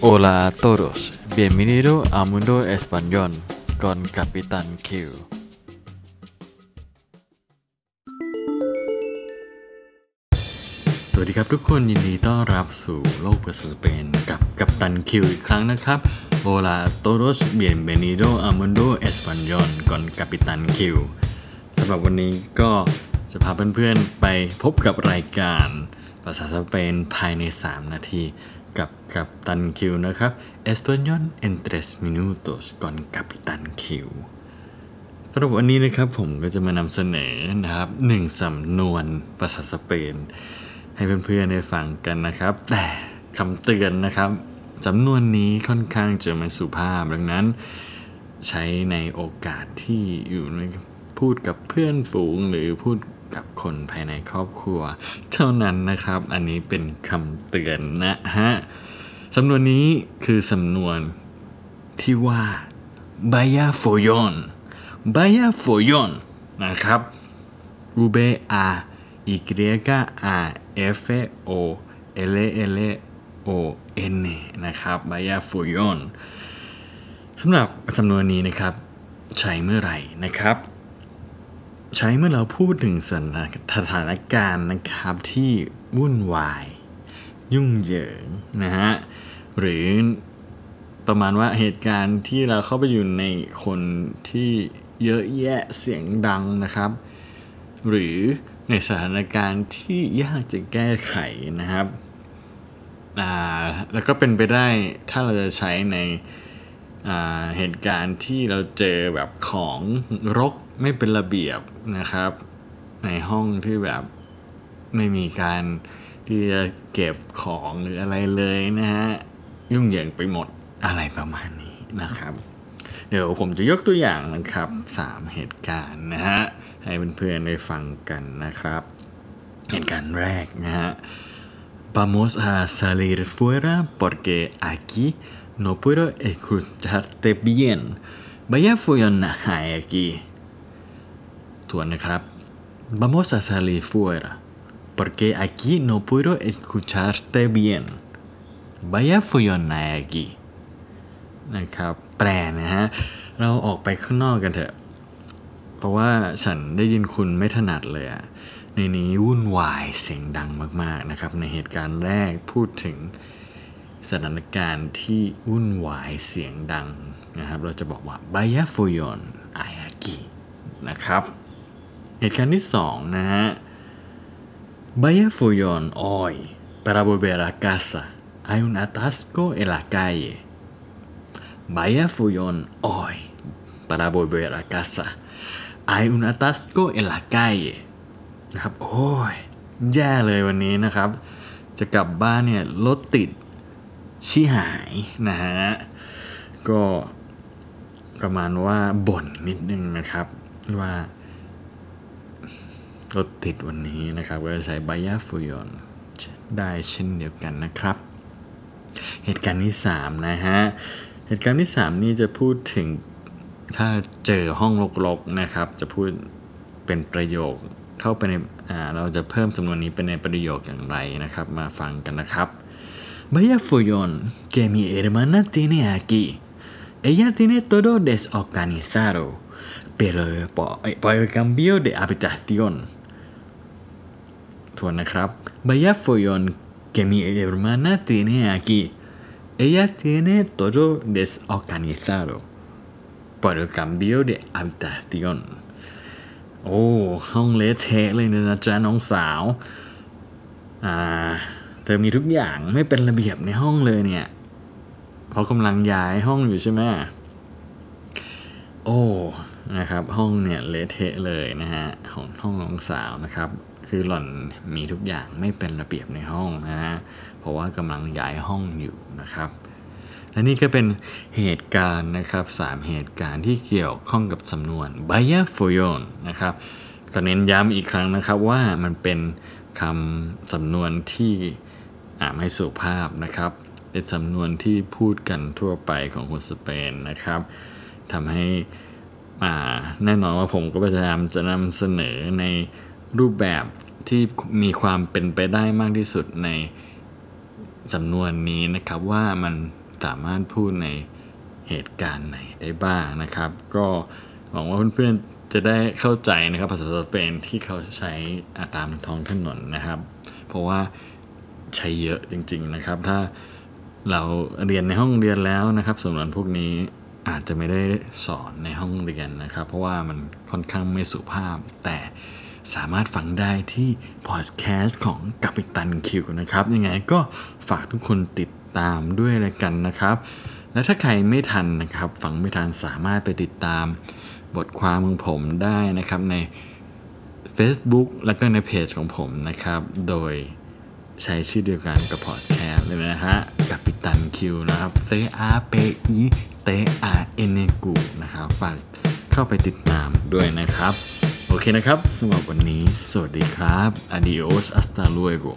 Hola a todos, bienvenido a Mundo Español con Capitán Q. สวัสดีครับทุกคนยินดีต้อนรับสู่โลกภาษาสเปนกับกัปตันคิวอีกครั้งนะครับ Hola a todos, bienvenido a Mundo Español con Capitán Q สำหรับวันนี้ก็จะพาเพื่อนๆไปพบกับรายการภาษาสเปนภายใน 3 นาที กับกัปตันคิวนะครับ Español en tres minutos con Capitán Q สำหรับวันนี้นะครับผมก็จะมานำเสนอนะครับหนึ่งสำนวนภาษาสเปน ให้เพื่อนๆได้ฟังกันนะครับ แต่คำเตือนนะครับสำนวนนี้ค่อนข้างจะไม่สุภาพดังนั้น ใช้ในโอกาสที่อยู่ในพูดกับเพื่อนฝูงหรือพูด กับคนภายในครอบครัว เท่านั้นนะครับ อันนี้เป็นคำเตือนนะฮะสำนวนนี้คือสำนวนที่ว่า vaya follón vaya follón นะครับ u b a y a f o l l o n นนะครับ vaya follón สำหรับจำนวนนี้นะครับ ใช้เมื่อไหร่นะครับ ใช้เมื่อเราพูดถึงสถานการณ์นะครับที่วุ่นวาย ยุ่งเหยิงนะฮะหรือประมาณว่าเหตุการณ์ที่เราเข้าไปอยู่ในคนที่เยอะแยะเสียงดังนะครับ หรือในสถานการณ์ที่ยากจะแก้ไขนะครับอ่าแล้วก็เป็นไปได้ถ้าเราจะใช้ในเหตุการณ์ที่เราเจอแบบของรก ไม่เป็นระเบียบนะครับ ในห้องที่แบบไม่มีการที่จะเก็บของหรืออะไรเลยนะฮะยุ่งเหยิงไปหมดอะไรประมาณนี้นะครับ เดี๋ยวผมจะยกตัวอย่างนะครับ3เหตุการณ์นะฮะให้เพื่อนๆได้ฟังกันนะครับ เหตุการณ์แรกนะฮะ Vamos a salir fuera porque aquí no puedo escucharte bien. Vaya follón hay aquí. ทวนนะครับ Vamos a salir fuera porque aquí no puedo escucharte bien. Vaya follón hay aquí. นะครับ แปลนะฮะ เราออกไปข้างนอกกันเถอะ เพราะว่าฉันได้ยินคุณไม่ถนัดเลยอะในนี้วุ่นวายเสียงดังมากๆนะครับ ในเหตุการณ์แรกพูดถึงสถานการณ์ที่วุ่นวายเสียงดังนะครับ เราจะบอกว่า Vaya follón hay aquí นะครับ เหตุการณ์ที่สองนะฮะ Vaya follón hoy para volver a casa hay un atasco en la calle Vaya follón hoy para volver a casa hay un atasco en la calle นะครับ โอ้ย แย่เลยวันนี้นะครับ จะกลับบ้านเนี่ยรถติดชิหายนะฮะ ก็ประมาณว่าบ่นนิดนึงนะครับว่า รถติดวันนี้นะครับก็จะใช้บายาฟุยอนได้เช่นเดียวกันนะครับ เหตุการณ์ที่ 3 นะฮะ เหตุการณ์ที่ 3 นี่จะพูดถึงถ้าเจอห้องรกๆนะครับ จะพูดเป็นประโยคเข้าไปในอ่าเราจะเพิ่มจำนวนนี้เป็นในประโยคอย่างไรนะครับ มาฟังกันนะครับ Vaya follón que mi hermana tiene aquí. Ella tiene todo desorganizado, pero por, por el cambio de habitación. ทวนนะครับ Vaya follón que mi hermana tiene aquí. Ella tiene todo desorganizado por el cambio de habitación. โอ้ ห้องเละเทะเลยนะจ๊ะน้องสาว อ่า เธอมีทุกอย่างไม่เป็นระเบียบในห้องเลยเนี่ย เพราะกำลังย้ายห้องอยู่ใช่ไหมโอ้ นะครับ ห้องเนี่ยเละเทะเลยนะฮะของห้องน้องสาวนะครับ คือหล่อนมีทุกอย่างไม่เป็นระเบียบในห้องนะฮะเพราะว่ากำลังย้ายห้องอยู่นะครับและนี่ก็เป็นเหตุการณ์นะครับสามเหตุการณ์ที่เกี่ยวข้องกับสำนวน b a y a f o y o n นะครับก็เน้นย้ำอีกครั้งนะครับว่ามันเป็นคำสำนวนที่อ่าไม่สุภาพนะครับ เป็นสำนวนที่พูดกันทั่วไปของคนสเปนนะครับทำให้ แน่นอนว่าผมก็พยายามจะนำเสนอในรูปแบบที่มีความเป็นไปได้มากที่สุดในสำนวนนี้นะครับว่ามันสามารถพูดในเหตุการณ์ไหนได้บ้างนะครับ ก็หวังว่าเพื่อนๆจะได้เข้าใจนะครับภาษาสเปนที่เขาใช้ตามท้องถนนนะครับ เพราะว่าใช้เยอะจริง ๆนะครับ ถ้าเราเรียนในห้องเรียนแล้วนะครับสำนวนพวกนี้ อาจจะไม่ได้สอนในห้องเรียนนะครับ เพราะว่ามันค่อนข้างไม่สุภาพ แต่สามารถฟังได้ที่พอดแคสต์ของกัปตันคิวนะครับ ยังไงก็ฝากทุกคนติดตามด้วยเลยกันนะครับ และถ้าใครไม่ทันนะครับ ฟังไม่ทันสามารถไปติดตามบทความของผมได้นะครับใน Facebook แล้วก็ในเพจของผมนะครับ โดยใช้ชื่อเดียวกันกับพอดแคสต์เลยนะฮะกับปิตันคิวนะครับ C R P I T R N E กูนะครับฝากเข้าไปติดตามด้วยนะครับ โอเคนะครับสำหรับวันนี้ สวัสดีครับ adios hasta luego